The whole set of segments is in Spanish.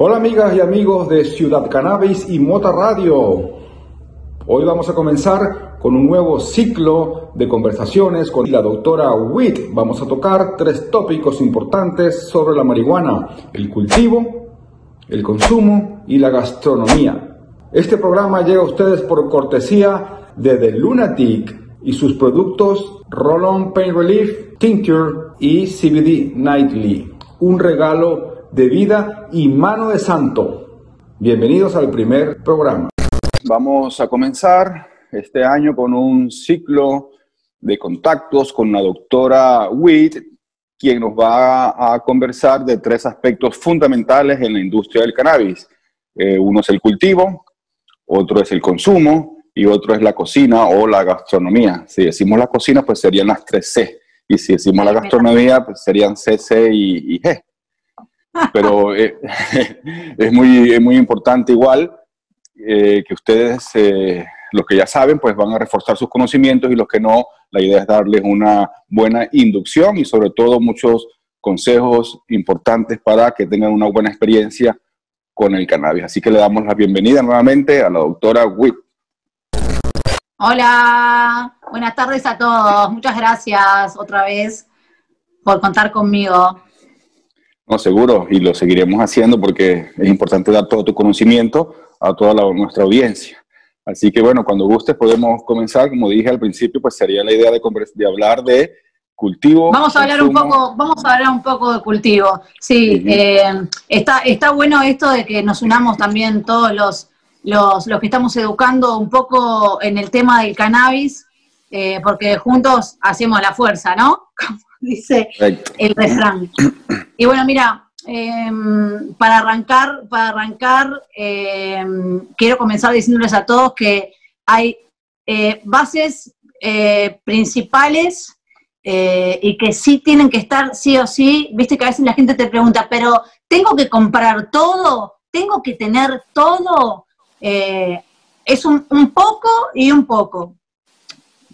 Hola amigas y amigos de Ciudad Cannabis y Mota Radio. Hoy vamos a comenzar con un nuevo ciclo de conversaciones con la doctora Witt. Vamos a tocar tres tópicos importantes sobre la marihuana, el cultivo, el consumo y la gastronomía. Este programa llega a ustedes por cortesía de The Lunatic y sus productos Roll-On Pain Relief, Tincture y CBD Nightly. Un regalo de vida y mano de santo. Bienvenidos al primer programa. Vamos a comenzar este año con un ciclo de contactos con la doctora Witt, quien nos va a conversar de tres aspectos fundamentales en la industria del cannabis. Eh, uno es el cultivo, otro es el consumo y otro es la cocina o la gastronomía. Si decimos la cocina, pues serían las tres C. Y si decimos la gastronomía, pues serían C, C y, G. Pero eh, es, muy, muy importante igual eh, que ustedes, eh, los que ya saben, pues van a reforzar sus conocimientos y los que no, la idea es darles una buena inducción y sobre todo muchos consejos importantes para que tengan una buena experiencia con el cannabis. Así que le damos la bienvenida nuevamente a la doctora Witt. Hola, buenas tardes a todos. Muchas gracias otra vez por contar conmigo. No, seguro, y lo seguiremos haciendo porque es importante dar todo tu conocimiento a toda nuestra audiencia. Así que bueno, cuando gustes podemos comenzar. Como dije al principio, pues sería la idea de, de hablar de cultivo. Vamos a hablar un poco, vamos a hablar un poco de cultivo. Sí, eh, está, está bueno esto de que nos unamos también todos los, los, que estamos educando un poco en el tema del cannabis, eh, porque juntos hacemos la fuerza, ¿no? Dice el refrán. Y bueno, mira, em, para arrancar, para arrancar, em, quiero comenzar diciéndoles a todos que hay eh, bases principales eh, y que sí tienen que estar sí o sí, viste que a veces la gente te pregunta, pero ¿tengo que comprar todo? ¿Tengo que tener todo? Eh, es un, poco y un poco.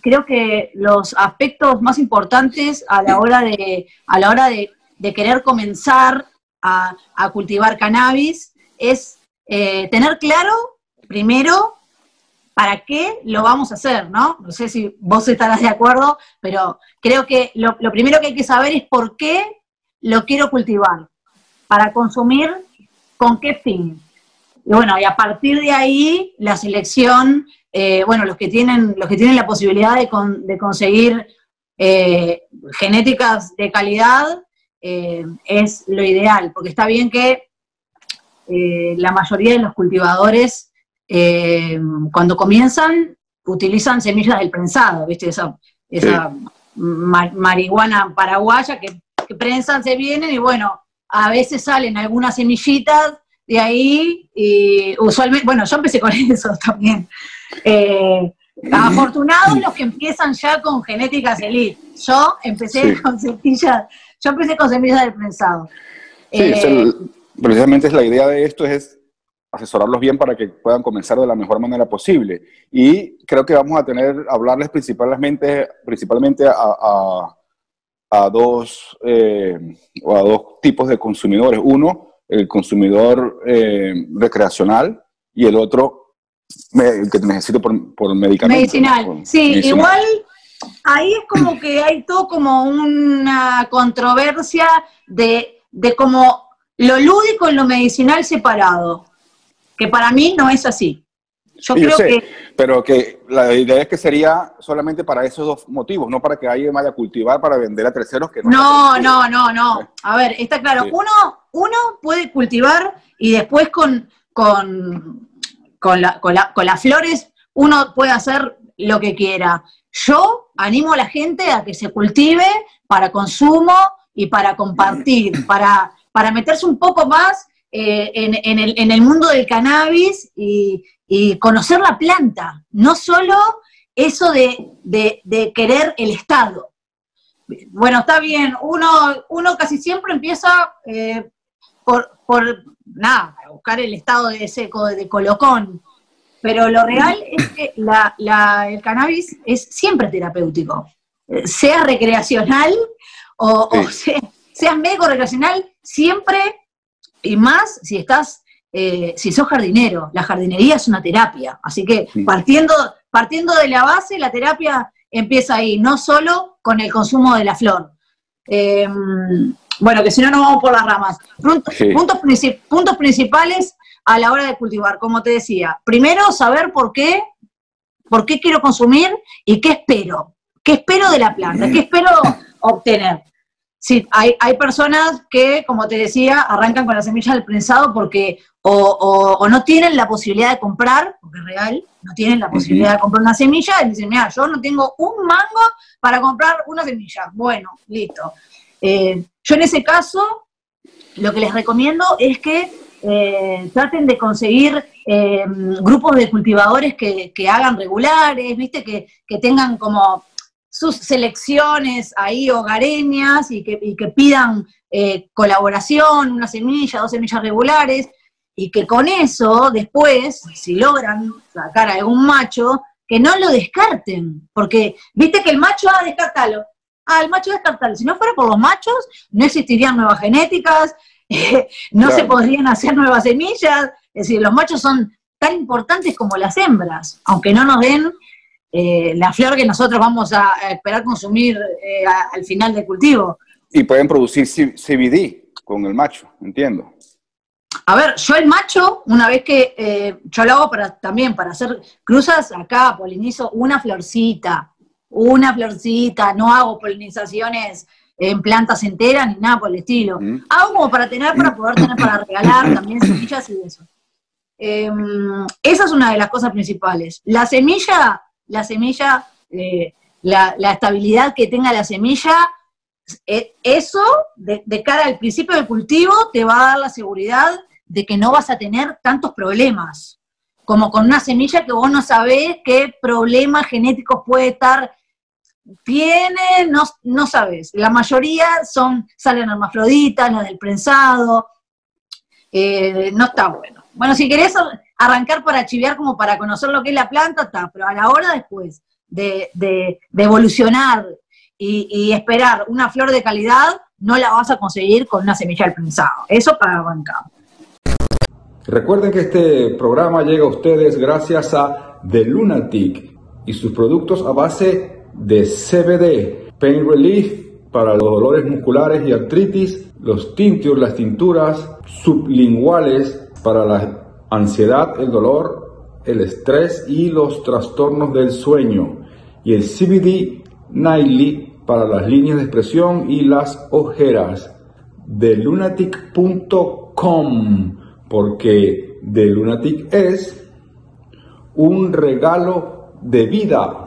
Creo que los aspectos más importantes a la hora de, a la hora de, querer comenzar a, cultivar cannabis es eh, tener claro, primero, para qué lo vamos a hacer, ¿no? No sé si vos estarás de acuerdo, pero creo que lo, primero que hay que saber es por qué lo quiero cultivar, para consumir con qué fin. Y bueno, y a partir de ahí, la selección, eh, bueno, los que tienen, los que tienen la posibilidad de, conseguir eh, genéticas de calidad, eh, es lo ideal, porque está bien que la mayoría de los cultivadores eh, cuando comienzan, utilizan semillas del prensado, ¿viste? Esa, esa marihuana paraguaya que, prensan, se vienen y bueno, a veces salen algunas semillitas de ahí y usualmente, bueno, yo empecé con eso también. Eh, afortunados los que empiezan ya con genéticas elite. Yo empecé con semillas, yo empecé con semillas del prensado. Sí, precisamente es la idea de esto es asesorarlos bien para que puedan comenzar de la mejor manera posible. Y creo que vamos a tener, hablarles principalmente, principalmente a, a, dos, eh, a dos tipos de consumidores. Uno, el consumidor eh, recreacional y el otro, el que necesito por, por medicamento. Medicinal, sí, igual ahí es como que hay todo como una controversia de, de como lo lúdico y lo medicinal separado que para mí no es así. Yo creo que... Pero que la idea es que sería solamente para esos dos motivos, no para que alguien vaya a cultivar para vender a terceros que no... No, no, no, A ver, está claro, uno, uno puede cultivar y después con, con, con, con las flores uno puede hacer lo que quiera. Yo animo a la gente a que se cultive para consumo y para compartir, para, para meterse un poco más eh, en, el, mundo del cannabis y, conocer la planta, no solo eso de, querer el Estado. Bueno, está bien, uno, uno casi siempre empieza eh, por, por, nada, buscar el estado de seco, de colocón, pero lo real es que el cannabis es siempre terapéutico, eh, sea recreacional o, sea, sea médico recreacional, siempre y más si estás, eh, si sos jardinero. La jardinería es una terapia, así que partiendo, partiendo de la base, la terapia empieza ahí, no solo con el consumo de la flor. Em, bueno, que si no nos vamos por las ramas. Puntos, puntos, principales a la hora de cultivar, como te decía. Primero, saber por qué, por qué quiero consumir y qué espero. ¿Qué espero de la planta? ¿Qué espero obtener? Sí, hay, hay personas que, como te decía, arrancan con la semilla del prensado porque o, no tienen la posibilidad de comprar, porque es real, no tienen la posibilidad de comprar una semilla, y dicen, mira, yo no tengo un mango para comprar una semilla. Bueno, listo. Eh, yo en ese caso, lo que les recomiendo es que eh, traten de conseguir eh, grupos de cultivadores que, hagan regulares, viste, que, tengan como sus selecciones ahí hogareñas y que, que pidan colaboración, una semilla, dos semillas regulares, y que con eso después, si logran sacar a algún macho, que no lo descarten, porque viste que el macho, ah, descartalo, ah, el macho descartalo, si no fuera por los machos, no existirían nuevas genéticas, no se podrían hacer nuevas semillas, es decir, los machos son tan importantes como las hembras, aunque no nos den eh, la flor que nosotros vamos a, esperar consumir eh, al final del cultivo. Y pueden producir CBD con el macho, entiendo. A ver, yo el macho, una vez que eh, yo lo hago para, también para hacer cruzas, acá polinizo una florcita, una florcita, no hago polinizaciones en plantas enteras ni nada por el estilo. Mm. Hago como para tener, para poder tener para regalar también semillas y eso. Em, esa es una de las cosas principales. La semilla, la semilla, eh, la, la estabilidad que tenga la semilla e, eso, de, cara al principio del cultivo, te va a dar la seguridad de que no vas a tener tantos problemas, como con una semilla que vos no sabés qué problemas genéticos puede estar, tiene, no, no sabes. La mayoría son, salen hermafroditas, las del prensado, eh, no está bueno. Bueno, si querés arrancar para chiviar como para conocer lo que es la planta, está, pero a la hora después de, de evolucionar y, esperar una flor de calidad, no la vas a conseguir con una semilla del prensado. Eso para arrancar. Recuerden que este programa llega a ustedes gracias a The Lunatic y sus productos a base de CBD, Pain Relief para los dolores musculares y artritis, los tinctures, las tinturas sublinguales para la ansiedad, el dolor, el estrés y los trastornos del sueño y el CBD Nightly para las líneas de expresión y las ojeras de lunatic.com porque de Lunatic es un regalo de vida